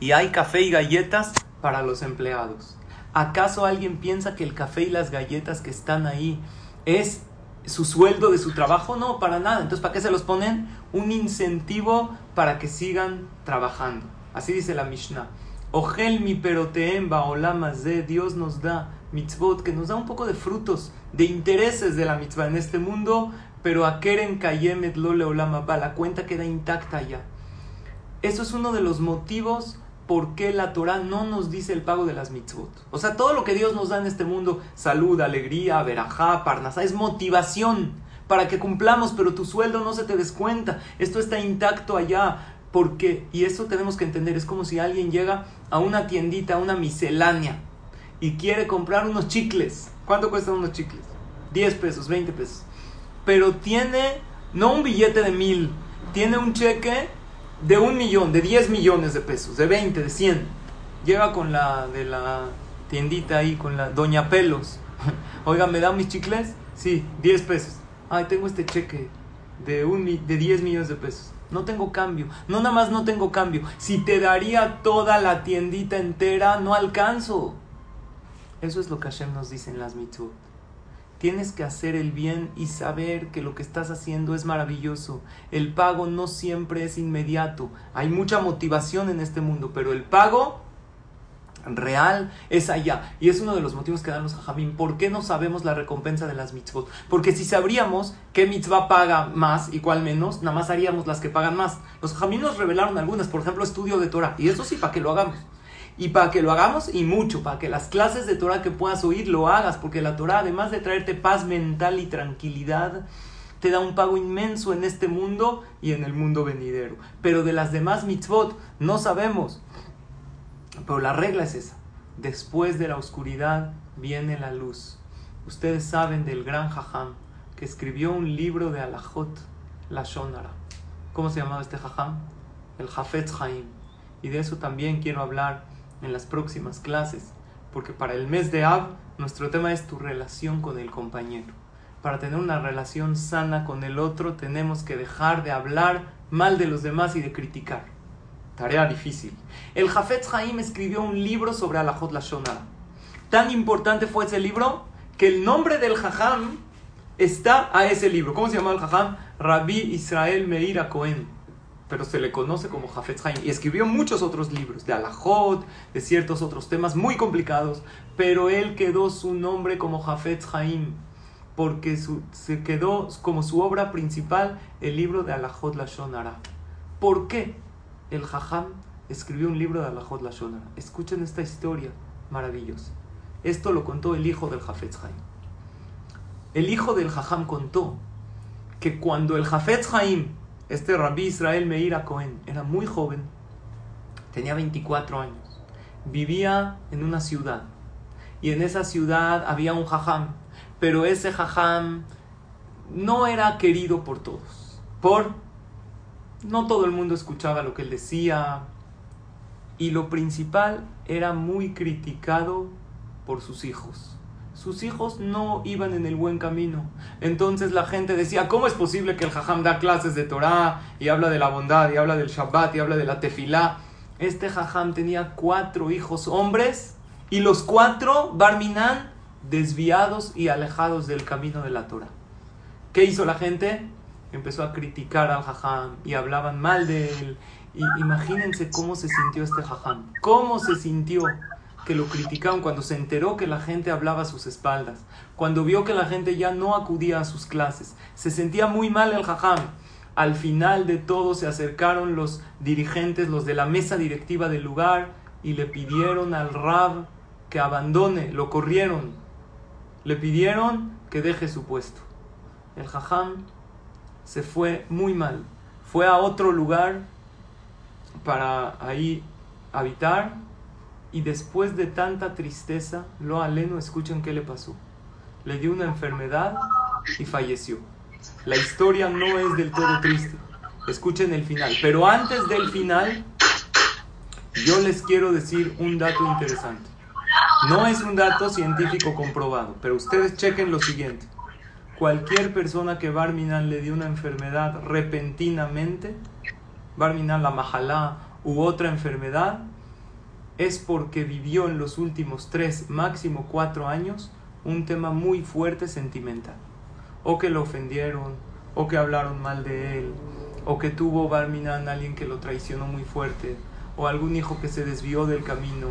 y hay café y galletas para los empleados. ¿Acaso alguien piensa que el café y las galletas que están ahí es su sueldo de su trabajo? No, para nada. Entonces, ¿para qué se los ponen? Un incentivo para que sigan trabajando. Así dice la Mishnah. Ogel mi peroteem baolamas de Dios nos da mitzvot, que nos da un poco de frutos, de intereses de la mitzvah en este mundo, pero a Keren Kayemet Olama la cuenta queda intacta ya. Eso es uno de los motivos por qué la Torah no nos dice el pago de las mitzvot. O sea, todo lo que Dios nos da en este mundo, salud, alegría, verajá, parnasá, es motivación para que cumplamos, pero tu sueldo no se te descuenta. Esto está intacto allá. Porque, y eso tenemos que entender, es como si alguien llega a una tiendita, a una miscelánea, y quiere comprar unos chicles. ¿Cuánto cuestan unos chicles? 10 pesos, 20 pesos. Pero tiene, no un billete de mil, tiene un cheque de un millón, de 10 millones de pesos, de 20, de 100. Llega con la de la tiendita ahí, con la Doña Pelos. [laughs] Oiga, ¿me da mis chicles? Sí, 10 pesos. Ay, tengo este cheque de, un, de 10 millones de pesos. No tengo cambio. No nada más no tengo cambio. Si te daría toda la tiendita entera, no alcanzo. Eso es lo que Hashem nos dice en las mitzvot. Tienes que hacer el bien y saber que lo que estás haciendo es maravilloso. El pago no siempre es inmediato. Hay mucha motivación en este mundo, pero el pago real es allá. Y es uno de los motivos que dan los hajamim. ¿Por qué no sabemos la recompensa de las mitzvot? Porque si sabríamos qué mitzvah paga más y cuál menos, nada más haríamos las que pagan más. Los hajamim nos revelaron algunas, por ejemplo, estudio de Torah. Y eso sí, para que lo hagamos. Y para que lo hagamos y mucho, para que las clases de Torah que puedas oír lo hagas, porque la Torah, además de traerte paz mental y tranquilidad, te da un pago inmenso en este mundo y en el mundo venidero. Pero de las demás mitzvot no sabemos. Pero la regla es esa. Después de la oscuridad viene la luz. Ustedes saben del gran Jajam que escribió un libro de Alajot, la Shonara. ¿Cómo se llamaba este Jajam? El Jafetz Haim. Y de eso también quiero hablar en las próximas clases, porque para el mes de Ab nuestro tema es tu relación con el compañero. Para tener una relación sana con el otro tenemos que dejar de hablar mal de los demás y de criticar. Tarea difícil. El Jafetz Haim escribió un libro sobre Alajot Lashonara. Tan importante fue ese libro que el nombre del Jajam está a ese libro. ¿Cómo se llama el Jajam? Rabbi Israel Meir Cohen pero se le conoce como Jafetz Haim. Y escribió muchos otros libros, de Alajot, de ciertos otros temas muy complicados, pero él quedó su nombre como Jafetz Haim, porque se quedó como su obra principal el libro de Alajot Lashon Ara. ¿Por qué el Jajam escribió un libro de Alajot Lashon Ara? Escuchen esta historia maravillosa. Esto lo contó el hijo del Jafetz Haim. El hijo del Jajam contó que cuando el Jafetz Haim, este rabí Israel Meir Cohen, era muy joven, tenía 24 años, vivía en una ciudad y en esa ciudad había un jajam, pero ese jajam no era querido por todos, por no todo el mundo escuchaba lo que él decía y lo principal era muy criticado por sus hijos sus hijos no iban en el buen camino. Entonces la gente decía, ¿cómo es posible que el jajam da clases de Torah y habla de la bondad y habla del Shabbat y habla de la tefilá? Este jajam tenía cuatro hijos hombres y los cuatro, Barminan, desviados y alejados del camino de la Torah. ¿Qué hizo la gente? Empezó a criticar al jajam y hablaban mal de él. Imagínense cómo se sintió este jajam. ¿Cómo se sintió? Que lo criticaban, cuando se enteró que la gente hablaba a sus espaldas, cuando vio que la gente ya no acudía a sus clases, se sentía muy mal el jajam. Al final de todo se acercaron los dirigentes, los de la mesa directiva del lugar, y le pidieron al rab que abandone, lo corrieron, le pidieron que deje su puesto. El jajam se fue muy mal, fue a otro lugar para ahí habitar y después de tanta tristeza, lo aleno, escuchen qué le pasó. Le dio una enfermedad y falleció. La historia no es del todo triste. Escuchen el final. Pero antes del final, yo les quiero decir un dato interesante. No es un dato científico comprobado, pero ustedes chequen lo siguiente. Cualquier persona que Barminan le dio una enfermedad repentinamente, Barminan la majalá u otra enfermedad, es porque vivió en los últimos tres, máximo cuatro años, un tema muy fuerte sentimental. O que lo ofendieron, o que hablaron mal de él, o que tuvo Barminan alguien que lo traicionó muy fuerte, o algún hijo que se desvió del camino,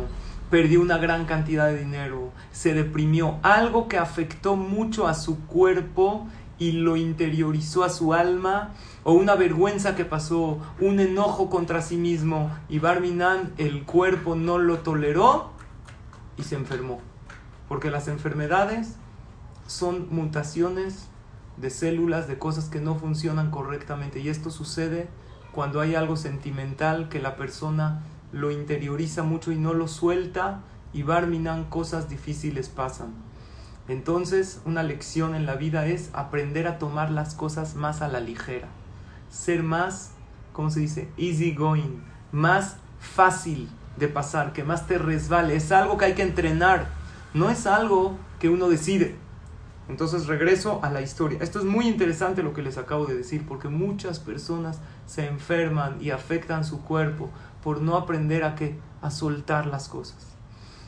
perdió una gran cantidad de dinero, se deprimió, algo que afectó mucho a su cuerpo y lo interiorizó a su alma o una vergüenza que pasó, un enojo contra sí mismo y Barminan el cuerpo no lo toleró y se enfermó. Porque las enfermedades son mutaciones de células, de cosas que no funcionan correctamente y esto sucede cuando hay algo sentimental que la persona lo interioriza mucho y no lo suelta y Barminan cosas difíciles pasan. Entonces, una lección en la vida es aprender a tomar las cosas más a la ligera ser más, ¿cómo se dice? Easy going, más fácil de pasar, que más te resbale. Es algo que hay que entrenar, no es algo que uno decide. Entonces regreso a la historia. Esto es muy interesante lo que les acabo de decir, porque muchas personas se enferman y afectan su cuerpo por no aprender a qué, a soltar las cosas.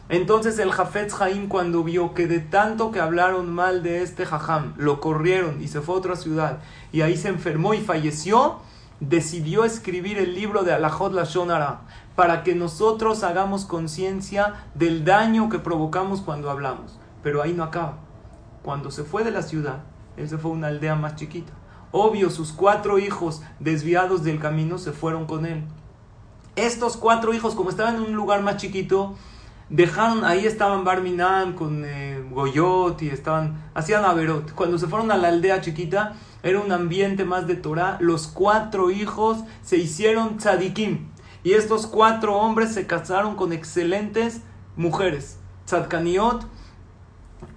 Entonces el Jafetz Jaim cuando vio que de tanto que hablaron mal de este Jajam, lo corrieron y se fue a otra ciudad y ahí se enfermó y falleció, decidió escribir el libro de Alajot Lashonara para que nosotros hagamos conciencia del daño que provocamos cuando hablamos. Pero ahí no acaba. Cuando se fue de la ciudad, él se fue a una aldea más chiquita. Obvio, sus cuatro hijos desviados del camino se fueron con él. Estos cuatro hijos, como estaban en un lugar más chiquito, dejaron, ahí estaban Barminan con eh, Goyot y estaban, hacían Averot. Cuando se fueron a la aldea chiquita, era un ambiente más de Torah. Los cuatro hijos se hicieron tzadikim. Y estos cuatro hombres se casaron con excelentes mujeres, tzadkaniot,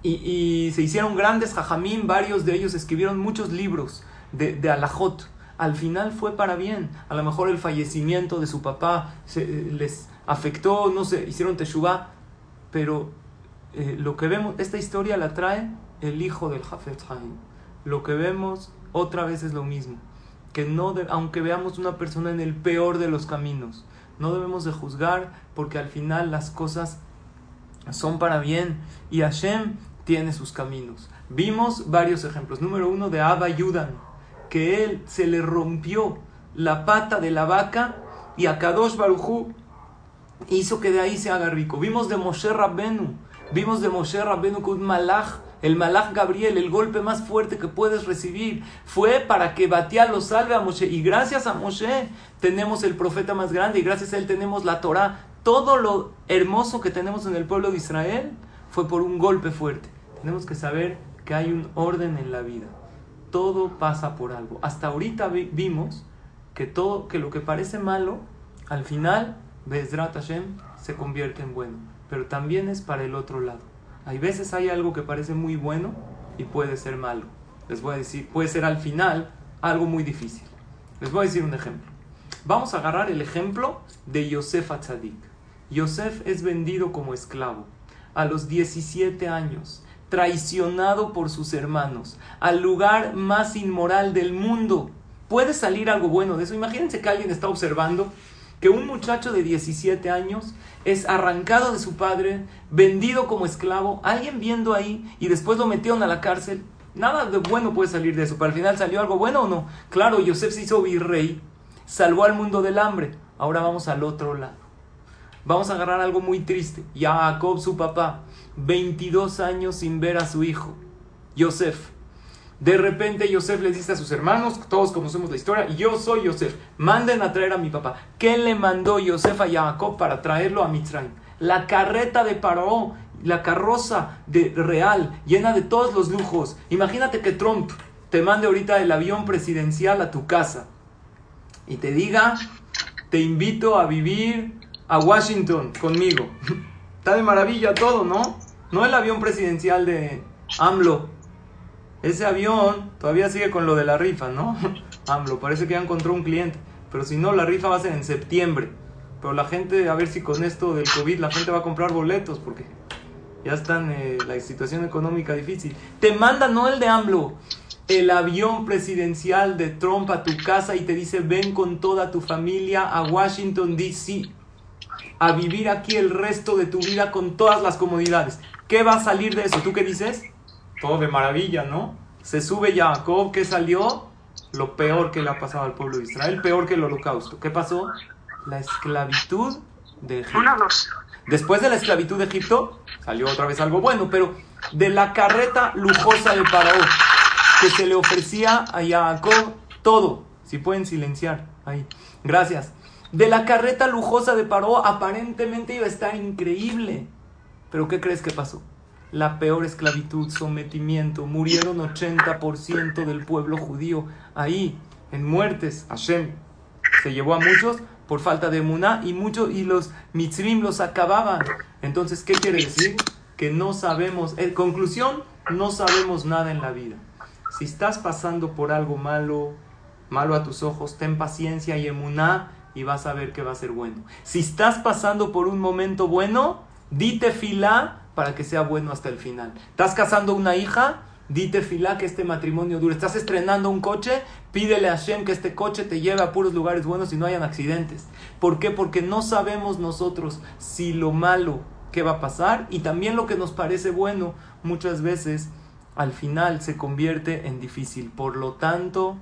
y, y, se hicieron grandes jajamín. Varios de ellos escribieron muchos libros de, de alajot. Al final fue para bien. A lo mejor el fallecimiento de su papá se, les afectó, no sé, hicieron teshuvah, pero eh, lo que vemos, esta historia la trae el hijo del Jafet Haim. Lo que vemos otra vez es lo mismo, que no aunque veamos una persona en el peor de los caminos, no debemos de juzgar porque al final las cosas son para bien y Hashem tiene sus caminos. Vimos varios ejemplos. Número uno de Abba Yudan, que él se le rompió la pata de la vaca y a Kadosh Baruchu hizo que de ahí se haga rico. Vimos de Moshe Rabbenu, vimos de Moshe Rabbenu con malach, el malach Gabriel, el golpe más fuerte que puedes recibir, fue para que Batia lo salve a Moshe. Y gracias a Moshe tenemos el profeta más grande y gracias a él tenemos la Torah. Todo lo hermoso que tenemos en el pueblo de Israel fue por un golpe fuerte. Tenemos que saber que hay un orden en la vida. todo pasa por algo. Hasta ahorita vimos que todo, que lo que parece malo, al final, Bezrat Hashem, se convierte en bueno. Pero también es para el otro lado. Hay veces hay algo que parece muy bueno y puede ser malo. Les voy a decir, puede ser al final algo muy difícil. Les voy a decir un ejemplo. Vamos a agarrar el ejemplo de Yosef Atzadik. Yosef es vendido como esclavo a los 17 años, traicionado por sus hermanos, al lugar más inmoral del mundo. ¿Puede salir algo bueno de eso? Imagínense que alguien está observando que un muchacho de 17 años es arrancado de su padre, vendido como esclavo, alguien viendo ahí y después lo metieron a la cárcel. Nada de bueno puede salir de eso, pero al final salió algo bueno o no. Claro, Yosef se hizo virrey, salvó al mundo del hambre. Ahora vamos al otro lado. Vamos a agarrar algo muy triste. Jacob, su papá, 22 años sin ver a su hijo, Yosef. De repente Yosef le dice a sus hermanos, todos conocemos la historia, yo soy Yosef, manden a traer a mi papá. ¿Qué le mandó Yosef a Jacob para traerlo a Mitzrayim? La carreta de Paró, la carroza de real, llena de todos los lujos. Imagínate que Trump te mande ahorita el avión presidencial a tu casa y te diga, te invito a vivir a Washington conmigo. [laughs] Está de maravilla todo, ¿no? No el avión presidencial de AMLO. Ese avión todavía sigue con lo de la rifa, ¿no? [laughs] AMLO, parece que ya encontró un cliente. Pero si no, la rifa va a ser en septiembre. Pero la gente, a ver si con esto del COVID la gente va a comprar boletos porque ya están eh, la situación económica difícil. Te manda no el de AMLO, el avión presidencial de Trump a tu casa y te dice ven con toda tu familia a Washington, D.C. a vivir aquí el resto de tu vida con todas las comodidades. ¿Qué va a salir de eso? ¿Tú qué dices? Todo de maravilla, ¿no? Se sube Jacob, ¿qué salió? Lo peor que le ha pasado al pueblo de Israel, peor que el holocausto. ¿Qué pasó? La esclavitud de Egipto. Después de la esclavitud de Egipto, salió otra vez algo bueno, pero de la carreta lujosa de Faraón que se le ofrecía a Jacob todo. Si pueden silenciar ahí. Gracias. De la carreta lujosa de Paró aparentemente iba a estar increíble. Pero ¿qué crees que pasó? La peor esclavitud, sometimiento. Murieron 80% del pueblo judío ahí, en muertes. Hashem se llevó a muchos por falta de muná y muchos y los mitzvim los acababan. Entonces, ¿qué quiere decir? Que no sabemos, en conclusión, no sabemos nada en la vida. Si estás pasando por algo malo, malo a tus ojos, ten paciencia y emuná y vas a ver que va a ser bueno. Si estás pasando por un momento bueno, dite filá para que sea bueno hasta el final. ¿Estás casando una hija? Dite filá que este matrimonio dure. ¿Estás estrenando un coche? Pídele a Shem que este coche te lleve a puros lugares buenos y no hayan accidentes. ¿Por qué? Porque no sabemos nosotros si lo malo que va a pasar y también lo que nos parece bueno muchas veces al final se convierte en difícil. Por lo tanto,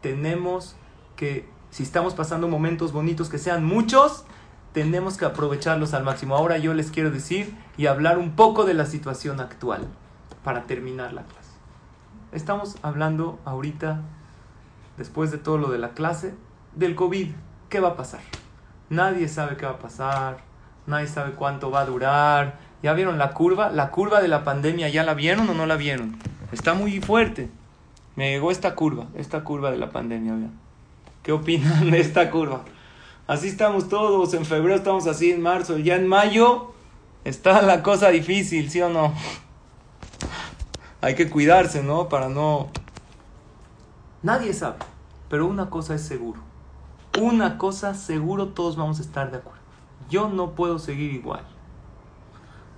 tenemos que, si estamos pasando momentos bonitos que sean muchos, tenemos que aprovecharlos al máximo. Ahora yo les quiero decir y hablar un poco de la situación actual para terminar la clase. Estamos hablando ahorita, después de todo lo de la clase, del COVID. ¿Qué va a pasar? Nadie sabe qué va a pasar, nadie sabe cuánto va a durar, ¿Ya vieron la curva? La curva de la pandemia, ¿ya la vieron o no la vieron? Está muy fuerte. Me llegó esta curva, esta curva de la pandemia. ¿Qué opinan de esta curva? Así estamos todos, en febrero estamos así, en marzo, ya en mayo está la cosa difícil, ¿sí o no? Hay que cuidarse, ¿no? Para no... Nadie sabe, pero una cosa es seguro. Una cosa seguro todos vamos a estar de acuerdo. Yo no puedo seguir igual.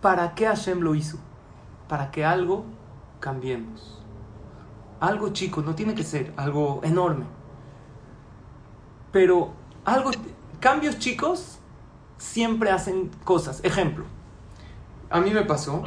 ¿Para qué Hashem lo hizo? Para que algo cambiemos. Algo chico, no tiene que ser algo enorme. Pero algo, cambios chicos siempre hacen cosas. Ejemplo, a mí me pasó,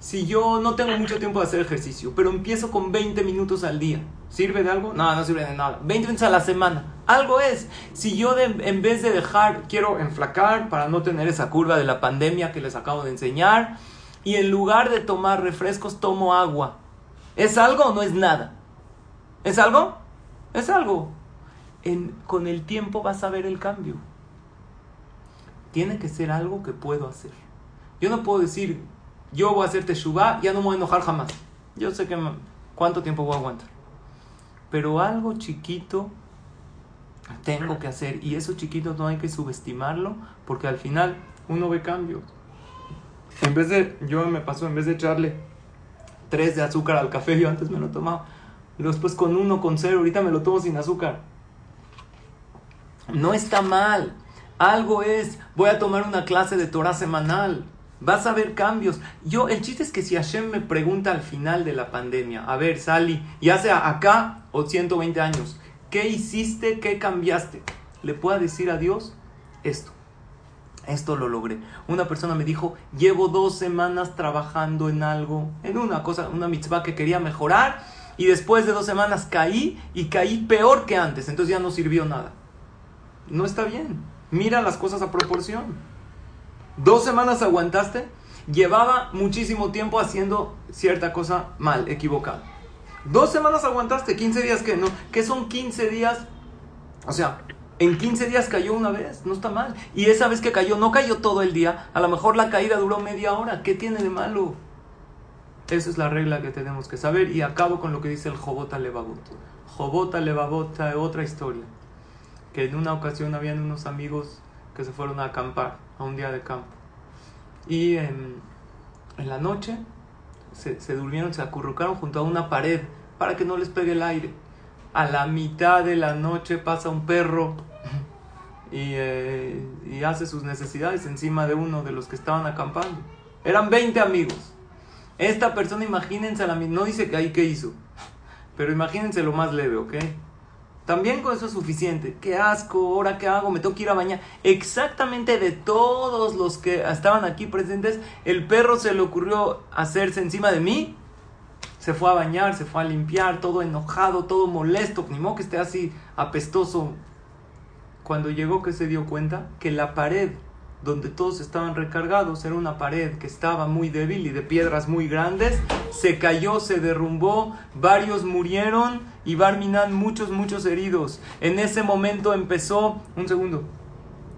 si yo no tengo mucho tiempo de hacer ejercicio, pero empiezo con 20 minutos al día, ¿sirve de algo? No, no sirve de nada. 20 minutos a la semana. Algo es. Si yo en vez de dejar, quiero enflacar para no tener esa curva de la pandemia que les acabo de enseñar, y en lugar de tomar refrescos, tomo agua. ¿Es algo o no es nada? ¿Es algo? Es algo. Con el tiempo vas a ver el cambio. Tiene que ser algo que puedo hacer. Yo no puedo decir, yo voy a hacer teshuva, ya no me voy a enojar jamás. Yo sé que cuánto tiempo voy a aguantar. pero algo chiquito tengo que hacer y eso chiquito no hay que subestimarlo porque al final uno ve cambios. En vez de, yo me pasó, en vez de echarle tres de azúcar al café, yo antes me lo tomaba, después con uno, con cero, ahorita me lo tomo sin azúcar. No está mal. Algo es, voy a tomar una clase de Torah semanal. Vas a ver cambios. Yo, el chiste es que si Hashem me pregunta al final de la pandemia, a ver, Sally, ya sea acá o 120 años, ¿qué hiciste? ¿Qué cambiaste? Le puedo decir a Dios esto. Esto lo logré. Una persona me dijo, llevo dos semanas trabajando en algo, en una cosa, una mitzvah que quería mejorar, y después de dos semanas caí y caí peor que antes, entonces ya no sirvió nada. No está bien. Mira las cosas a proporción. Dos semanas aguantaste, llevaba muchísimo tiempo haciendo cierta cosa mal, equivocada. Dos semanas aguantaste, 15 días que no, ¿qué son 15 días? O sea, en 15 días cayó una vez, no está mal. Y esa vez que cayó, no cayó todo el día, a lo mejor la caída duró media hora, ¿qué tiene de malo? Esa es la regla que tenemos que saber y acabo con lo que dice el Jobota Levavot. Jobota Levavot, otra historia. Que en una ocasión habían unos amigos que se fueron a acampar a un día de campo. Y en, la noche se, durmieron, se acurrucaron junto a una pared para que no les pegue el aire. A la mitad de la noche pasa un perro [laughs] y, eh, y hace sus necesidades encima de uno de los que estaban acampando. Eran 20 amigos. Esta persona, imagínense, la, no dice que ahí qué hizo, [laughs] pero imagínense lo más leve, ¿ok? También con eso es suficiente. Qué asco, ahora qué hago, me tengo que ir a bañar. Exactamente de todos los que estaban aquí presentes, el perro se le ocurrió hacerse encima de mí. Se fue a bañar, se fue a limpiar, todo enojado, todo molesto. Ni modo que esté así apestoso. Cuando llegó que se dio cuenta que la pared donde todos estaban recargados, era una pared que estaba muy débil y de piedras muy grandes, se cayó, se derrumbó, varios murieron y Barminan muchos, muchos heridos. En ese momento empezó, un segundo,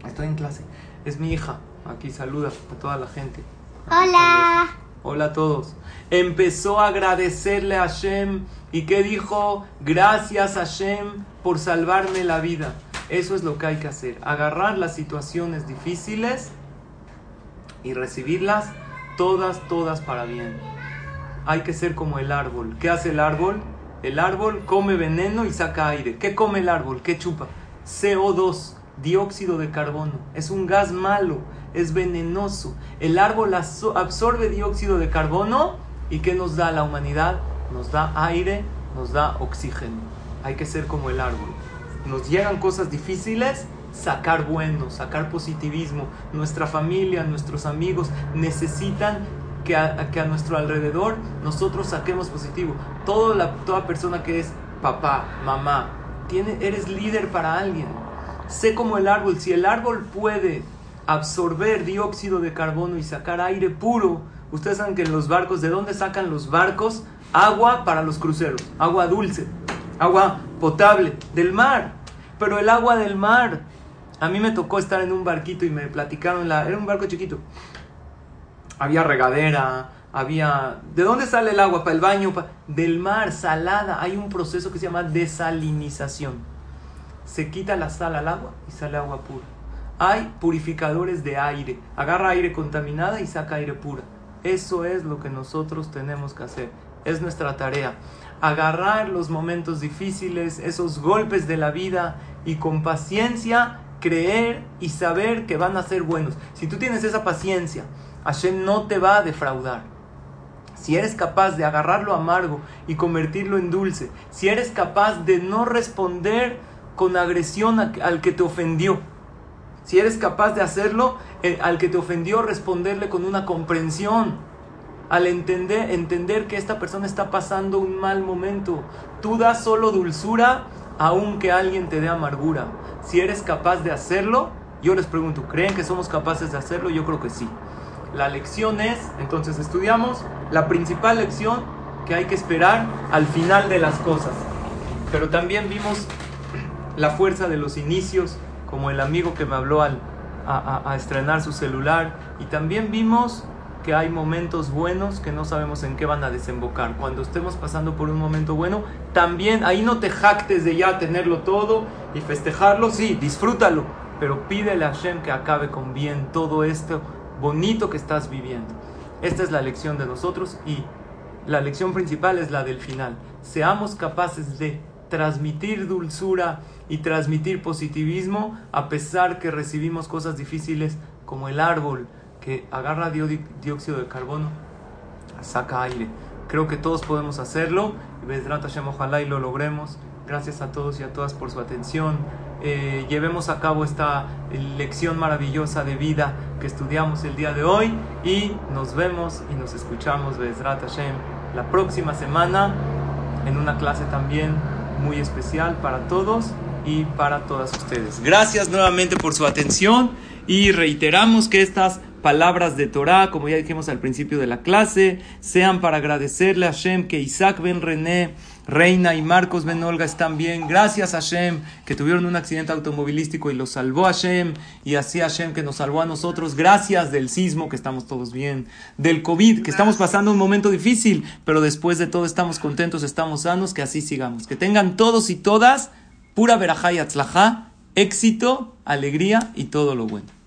estoy en clase, es mi hija, aquí saluda a toda la gente. Hola. Hola a todos. Empezó a agradecerle a Hashem y que dijo, gracias Hashem por salvarme la vida. Eso es lo que hay que hacer. Agarrar las situaciones difíciles y recibirlas todas, todas para bien. Hay que ser como el árbol. ¿Qué hace el árbol? El árbol come veneno y saca aire. ¿Qué come el árbol? ¿Qué chupa? CO2, dióxido de carbono. Es un gas malo, es venenoso. El árbol absorbe dióxido de carbono y ¿qué nos da la humanidad? Nos da aire, nos da oxígeno. Hay que ser como el árbol nos llegan cosas difíciles, sacar bueno, sacar positivismo. Nuestra familia, nuestros amigos necesitan que a, que a nuestro alrededor nosotros saquemos positivo. Toda, la, toda persona que es papá, mamá, tiene, eres líder para alguien. Sé como el árbol, si el árbol puede absorber dióxido de carbono y sacar aire puro, ustedes saben que en los barcos, ¿de dónde sacan los barcos? Agua para los cruceros, agua dulce, agua potable del mar. Pero el agua del mar, a mí me tocó estar en un barquito y me platicaron, la, era un barco chiquito. Había regadera, había... ¿De dónde sale el agua? ¿Para el baño? Del mar, salada. Hay un proceso que se llama desalinización. Se quita la sal al agua y sale agua pura. Hay purificadores de aire. Agarra aire contaminada y saca aire pura. Eso es lo que nosotros tenemos que hacer. Es nuestra tarea agarrar los momentos difíciles, esos golpes de la vida y con paciencia creer y saber que van a ser buenos. Si tú tienes esa paciencia, Hashem no te va a defraudar. Si eres capaz de agarrar lo amargo y convertirlo en dulce, si eres capaz de no responder con agresión al que te ofendió, si eres capaz de hacerlo eh, al que te ofendió, responderle con una comprensión, al entender, entender que esta persona está pasando un mal momento. Tú das solo dulzura aunque alguien te dé amargura. Si eres capaz de hacerlo, yo les pregunto, ¿creen que somos capaces de hacerlo? Yo creo que sí. La lección es, entonces estudiamos la principal lección que hay que esperar al final de las cosas. Pero también vimos la fuerza de los inicios, como el amigo que me habló al, a, a estrenar su celular. Y también vimos que hay momentos buenos que no sabemos en qué van a desembocar. Cuando estemos pasando por un momento bueno, también ahí no te jactes de ya tenerlo todo y festejarlo, sí, disfrútalo, pero pídele a Hashem que acabe con bien todo esto bonito que estás viviendo. Esta es la lección de nosotros y la lección principal es la del final. Seamos capaces de transmitir dulzura y transmitir positivismo a pesar que recibimos cosas difíciles como el árbol que agarra dióxido de carbono, saca aire. Creo que todos podemos hacerlo. Ojalá y lo logremos. Gracias a todos y a todas por su atención. Eh, llevemos a cabo esta lección maravillosa de vida que estudiamos el día de hoy y nos vemos y nos escuchamos Bezrat Hashem la próxima semana en una clase también muy especial para todos y para todas ustedes. Gracias nuevamente por su atención y reiteramos que estas palabras de Torah, como ya dijimos al principio de la clase, sean para agradecerle a Hashem que Isaac ben René, Reina y Marcos ben Olga están bien. Gracias a Hashem que tuvieron un accidente automovilístico y los salvó a Hashem. Y así Hashem que nos salvó a nosotros. Gracias del sismo que estamos todos bien. Del COVID que estamos pasando un momento difícil. Pero después de todo estamos contentos, estamos sanos. Que así sigamos. Que tengan todos y todas pura verajá y atzlajá, éxito, alegría y todo lo bueno.